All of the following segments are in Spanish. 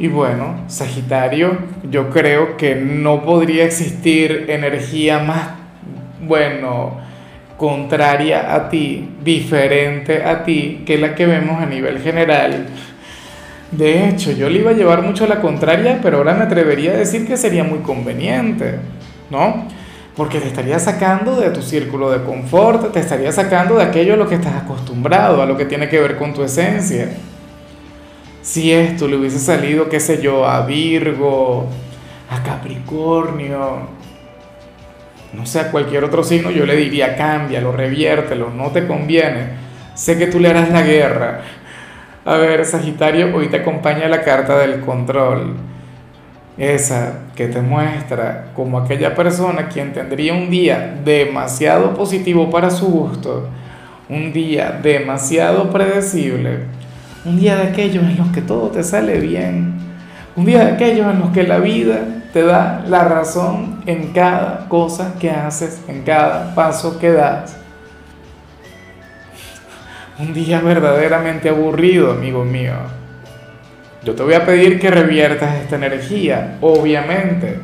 Y bueno, Sagitario, yo creo que no podría existir energía más, bueno, contraria a ti, diferente a ti, que la que vemos a nivel general. De hecho, yo le iba a llevar mucho a la contraria, pero ahora me atrevería a decir que sería muy conveniente, ¿no? Porque te estaría sacando de tu círculo de confort, te estaría sacando de aquello a lo que estás acostumbrado, a lo que tiene que ver con tu esencia si esto le hubiese salido, qué sé yo, a Virgo, a Capricornio, no sé, a cualquier otro signo, yo le diría, cámbialo, reviértelo, no te conviene. Sé que tú le harás la guerra. A ver, Sagitario, hoy te acompaña la carta del control. Esa que te muestra como aquella persona quien tendría un día demasiado positivo para su gusto, un día demasiado predecible un día de aquellos en los que todo te sale bien, un día de aquellos en los que la vida te da la razón en cada cosa que haces, en cada paso que das. Un día verdaderamente aburrido, amigo mío. Yo te voy a pedir que reviertas esta energía, obviamente.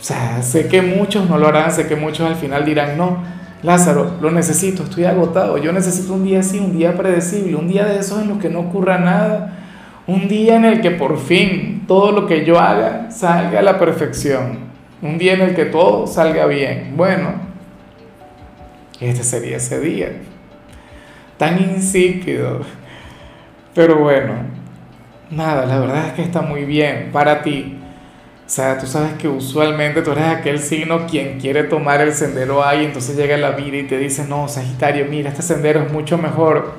O sea, sé que muchos no lo harán, sé que muchos al final dirán, no, Lázaro, lo necesito, estoy agotado, yo necesito un día así, un día predecible, un día de esos en los que no ocurra nada, un día en el que por fin todo lo que yo haga salga a la perfección, un día en el que todo salga bien. Bueno, este sería ese día, tan insípido, pero bueno, nada, la verdad es que está muy bien para ti o sea, tú sabes que usualmente tú eres aquel signo quien quiere tomar el sendero ahí, entonces llega la vida y te dice, no, Sagitario, mira, este sendero es mucho mejor.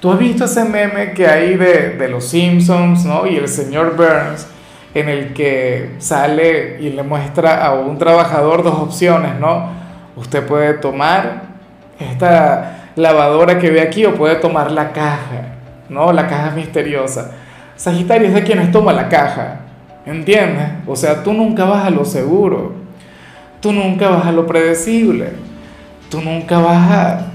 Tú has visto ese meme que hay de, de los Simpsons, ¿no? Y el señor Burns, en el que sale y le muestra a un trabajador dos opciones, ¿no? Usted puede tomar esta lavadora que ve aquí o puede tomar la caja, ¿no? La caja misteriosa. Sagitario es de quienes toma la caja. ¿Entiendes? O sea, tú nunca vas a lo seguro, tú nunca vas a lo predecible, tú nunca vas a,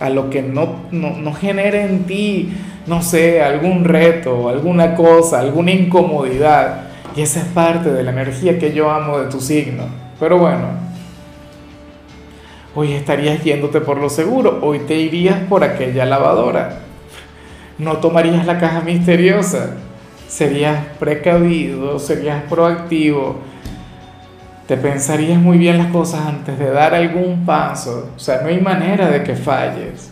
a lo que no, no, no genere en ti, no sé, algún reto, alguna cosa, alguna incomodidad. Y esa es parte de la energía que yo amo de tu signo. Pero bueno, hoy estarías yéndote por lo seguro, hoy te irías por aquella lavadora. No tomarías la caja misteriosa serías precavido, serías proactivo, te pensarías muy bien las cosas antes de dar algún paso, o sea, no hay manera de que falles.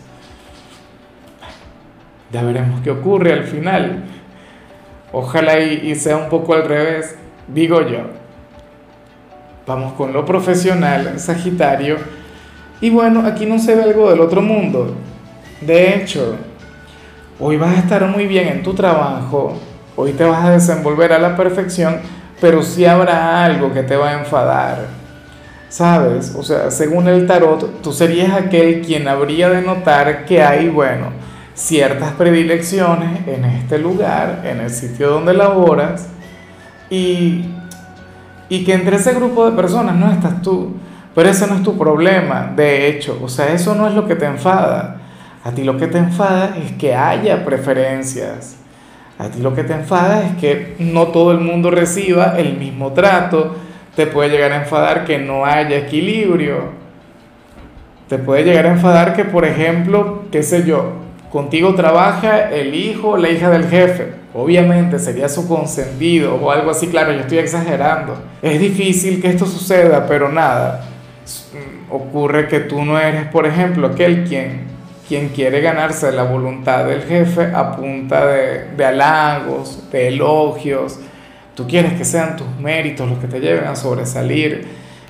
Ya veremos qué ocurre al final. Ojalá y, sea un poco al revés, digo yo. Vamos con lo profesional, Sagitario. Y bueno, aquí no se ve algo del otro mundo. De hecho, hoy vas a estar muy bien en tu trabajo, Hoy te vas a desenvolver a la perfección, pero sí habrá algo que te va a enfadar. ¿Sabes? O sea, según el tarot, tú serías aquel quien habría de notar que hay, bueno, ciertas predilecciones en este lugar, en el sitio donde laboras, y, y que entre ese grupo de personas no estás tú. Pero ese no es tu problema, de hecho, o sea, eso no es lo que te enfada. A ti lo que te enfada es que haya preferencias a ti lo que te enfada es que no todo el mundo reciba el mismo trato. Te puede llegar a enfadar que no haya equilibrio. Te puede llegar a enfadar que, por ejemplo, qué sé yo, contigo trabaja el hijo o la hija del jefe. Obviamente sería su consentido o algo así, claro, yo estoy exagerando. Es difícil que esto suceda, pero nada. Ocurre que tú no eres, por ejemplo, aquel quien quien quiere ganarse la voluntad del jefe a punta de, de halagos, de elogios. Tú quieres que sean tus méritos los que te lleven a sobresalir,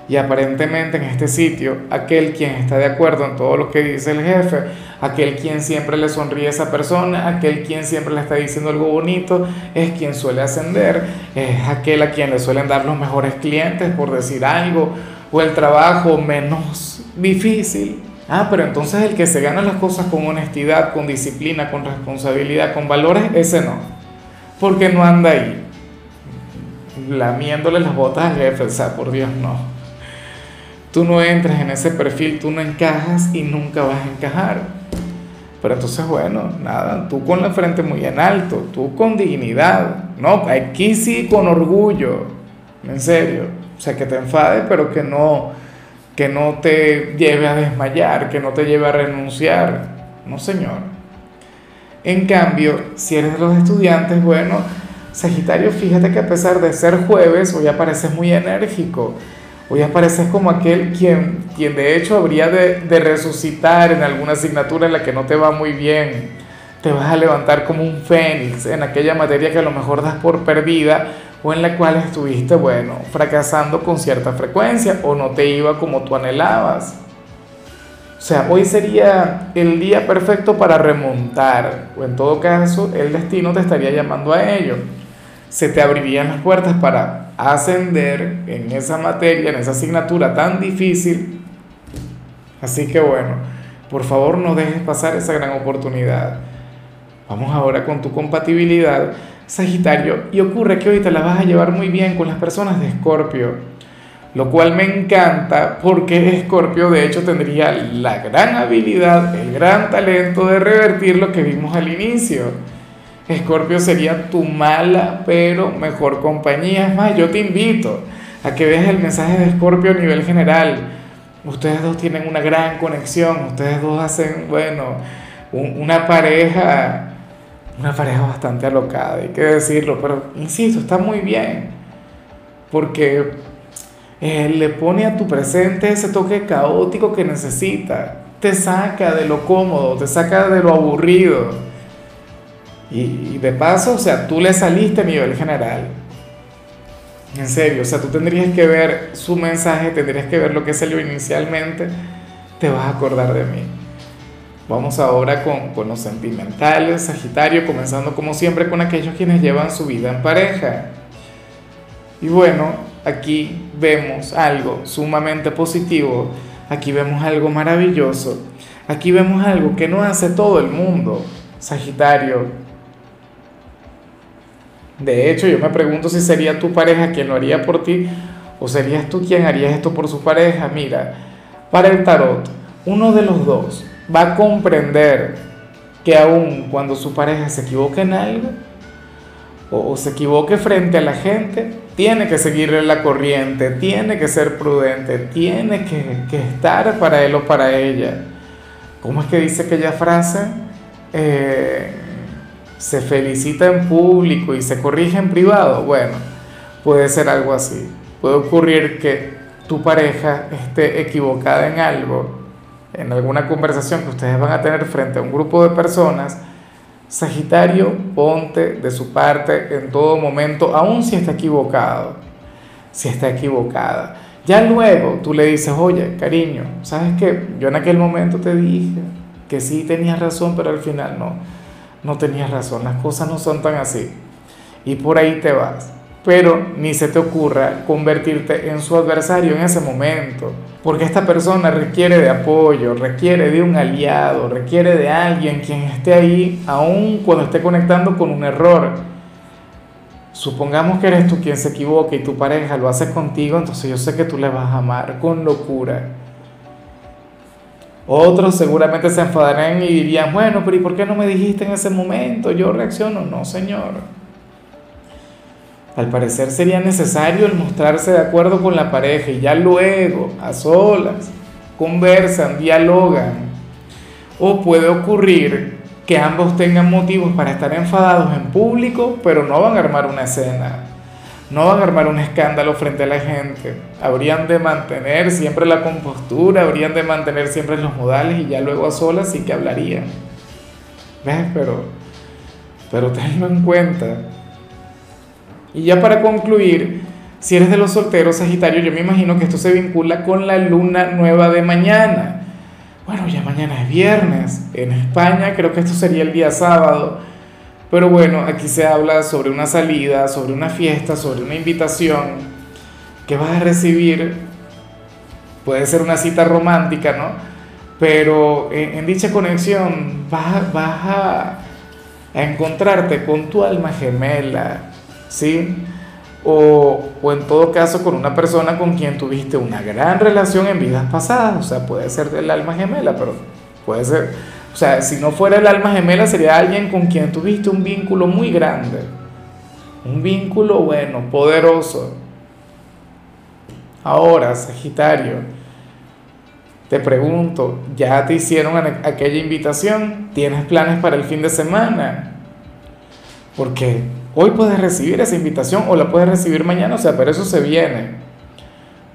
Y aparentemente en este sitio, aquel quien está de acuerdo en todo lo que dice el jefe, aquel quien siempre le sonríe a esa persona, aquel quien siempre le está diciendo algo bonito, es quien suele ascender, es aquel a quien le suelen dar los mejores clientes, por decir algo, o el trabajo menos difícil. Ah, pero entonces el que se gana las cosas con honestidad, con disciplina, con responsabilidad, con valores, ese no. Porque no anda ahí lamiéndole las botas al jefe, o sea, por Dios no. Tú no entras en ese perfil, tú no encajas y nunca vas a encajar. Pero entonces, bueno, nada, tú con la frente muy en alto, tú con dignidad, no, aquí sí con orgullo, en serio. O sea, que te enfade, pero que no, que no te lleve a desmayar, que no te lleve a renunciar. No, señor. En cambio, si eres de los estudiantes, bueno, Sagitario, fíjate que a pesar de ser jueves, hoy apareces muy enérgico Hoy apareces como aquel quien, quien de hecho habría de, de resucitar en alguna asignatura en la que no te va muy bien. Te vas a levantar como un fénix en aquella materia que a lo mejor das por perdida o en la cual estuviste, bueno, fracasando con cierta frecuencia o no te iba como tú anhelabas. O sea, hoy sería el día perfecto para remontar, o en todo caso, el destino te estaría llamando a ello. Se te abrirían las puertas para ascender en esa materia, en esa asignatura tan difícil. Así que bueno, por favor no dejes pasar esa gran oportunidad. Vamos ahora con tu compatibilidad, Sagitario, y ocurre que hoy te la vas a llevar muy bien con las personas de Escorpio, lo cual me encanta porque Escorpio de hecho tendría la gran habilidad, el gran talento de revertir lo que vimos al inicio Escorpio sería tu mala pero mejor compañía. Es más, yo te invito a que veas el mensaje de Escorpio a nivel general. Ustedes dos tienen una gran conexión, ustedes dos hacen, bueno, una pareja, una pareja bastante alocada, hay que decirlo, pero insisto, está muy bien, porque eh, le pone a tu presente ese toque caótico que necesita, te saca de lo cómodo, te saca de lo aburrido y, de paso, o sea, tú le saliste a nivel general. En serio, o sea, tú tendrías que ver su mensaje, tendrías que ver lo que salió inicialmente, te vas a acordar de mí. Vamos ahora con, con los sentimentales, Sagitario, comenzando como siempre con aquellos quienes llevan su vida en pareja. Y bueno, aquí vemos algo sumamente positivo, aquí vemos algo maravilloso, aquí vemos algo que no hace todo el mundo. Sagitario, de hecho, yo me pregunto si sería tu pareja quien lo haría por ti o serías tú quien harías esto por su pareja. Mira, para el tarot, uno de los dos va a comprender que aun cuando su pareja se equivoque en algo o, se equivoque frente a la gente, tiene que seguirle la corriente, tiene que ser prudente, tiene que, estar para él o para ella. ¿Cómo es que dice aquella frase? Eh, se felicita en público y se corrige en privado, bueno, puede ser algo así. Puede ocurrir que tu pareja esté equivocada en algo, en alguna conversación que ustedes van a tener frente a un grupo de personas. Sagitario, ponte de su parte en todo momento, aun si está equivocado, si está equivocada. Ya luego tú le dices, oye, cariño, ¿sabes qué? Yo en aquel momento te dije que sí tenías razón, pero al final no no tenías razón, las cosas no son tan así. Y por ahí te vas. Pero ni se te ocurra convertirte en su adversario en ese momento, porque esta persona requiere de apoyo, requiere de un aliado, requiere de alguien quien esté ahí, aun cuando esté conectando con un error. Supongamos que eres tú quien se equivoca y tu pareja lo hace contigo, entonces yo sé que tú le vas a amar con locura otros seguramente se enfadarán y dirían, bueno, pero ¿y por qué no me dijiste en ese momento? Yo reacciono. No, señor. Al parecer sería necesario el mostrarse de acuerdo con la pareja y ya luego, a solas, conversan, dialogan. O puede ocurrir que ambos tengan motivos para estar enfadados en público, pero no van a armar una escena no van a armar un escándalo frente a la gente. Habrían de mantener siempre la compostura, habrían de mantener siempre los modales y ya luego a solas sí que hablarían. ¿Ves? Pero, pero tenlo en cuenta. Y ya para concluir, Si eres de los solteros, Sagitario, yo me imagino que esto se vincula con la luna nueva de mañana. Bueno, ya mañana es viernes. En España creo que esto sería el día sábado. Pero bueno, aquí se habla sobre una salida, sobre una fiesta, sobre una invitación que vas a recibir. Puede ser una cita romántica, ¿no? Pero en, dicha conexión vas, a encontrarte con tu alma gemela, ¿sí? o, o, en todo caso con una persona con quien tuviste una gran relación en vidas pasadas, o sea, puede ser el alma gemela, pero puede ser, o sea, si no fuera el alma gemela sería alguien con quien tuviste un vínculo muy grande, un vínculo bueno, poderoso. Ahora, Sagitario, te pregunto, ¿ya te hicieron aquella invitación? ¿Tienes planes para el fin de semana? Porque Hoy puedes recibir esa invitación o la puedes recibir mañana, o sea, pero eso se viene.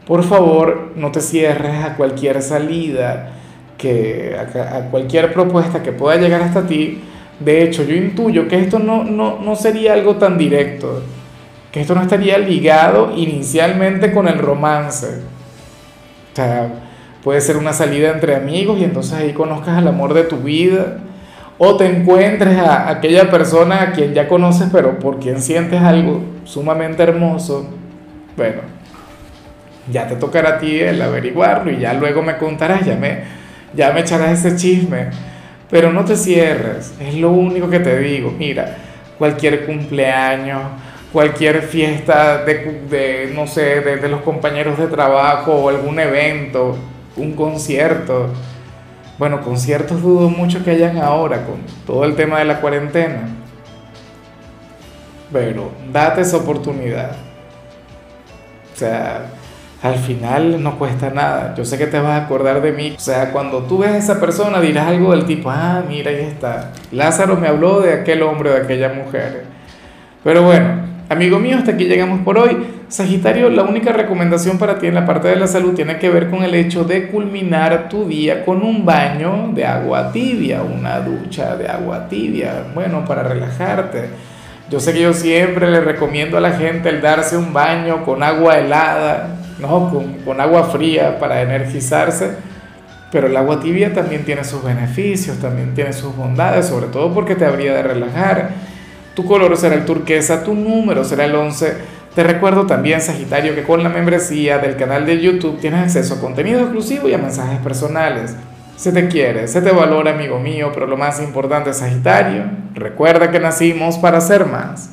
Por favor, no te cierres a cualquier salida, que, a, cualquier propuesta que pueda llegar hasta ti. De hecho, yo intuyo que esto no, no, no sería algo tan directo, que esto no estaría ligado inicialmente con el romance. O sea, puede ser una salida entre amigos y entonces ahí conozcas el amor de tu vida o te encuentres a aquella persona a quien ya conoces, pero por quien sientes algo sumamente hermoso, bueno, ya te tocará a ti el averiguarlo y ya luego me contarás, ya me, ya me echarás ese chisme. Pero no te cierres, es lo único que te digo. Mira, cualquier cumpleaños, cualquier fiesta de, no sé, de, de los compañeros de trabajo o algún evento, un concierto bueno, conciertos dudo mucho que hayan ahora con todo el tema de la cuarentena. Pero date esa oportunidad. O sea, al final no cuesta nada. Yo sé que te vas a acordar de mí. O sea, cuando tú ves a esa persona dirás algo del tipo, ah, mira, ahí está. Lázaro me habló de aquel hombre de aquella mujer. Pero bueno, amigo mío, hasta aquí llegamos por hoy. Sagitario, la única recomendación para ti en la parte de la salud tiene que ver con el hecho de culminar tu día con un baño de agua tibia, una ducha de agua tibia, bueno, para relajarte. Yo sé que yo siempre le recomiendo a la gente el darse un baño con agua helada, ¿no? Con, con agua fría para energizarse, pero el agua tibia también tiene sus beneficios, también tiene sus bondades, sobre todo porque te habría de relajar. Tu color será el turquesa, tu número será el 11 te recuerdo también, Sagitario, que con la membresía del canal de YouTube tienes acceso a contenido exclusivo y a mensajes personales. Se te quiere, se te valora, amigo mío, pero lo más importante, Sagitario, recuerda que nacimos para ser más.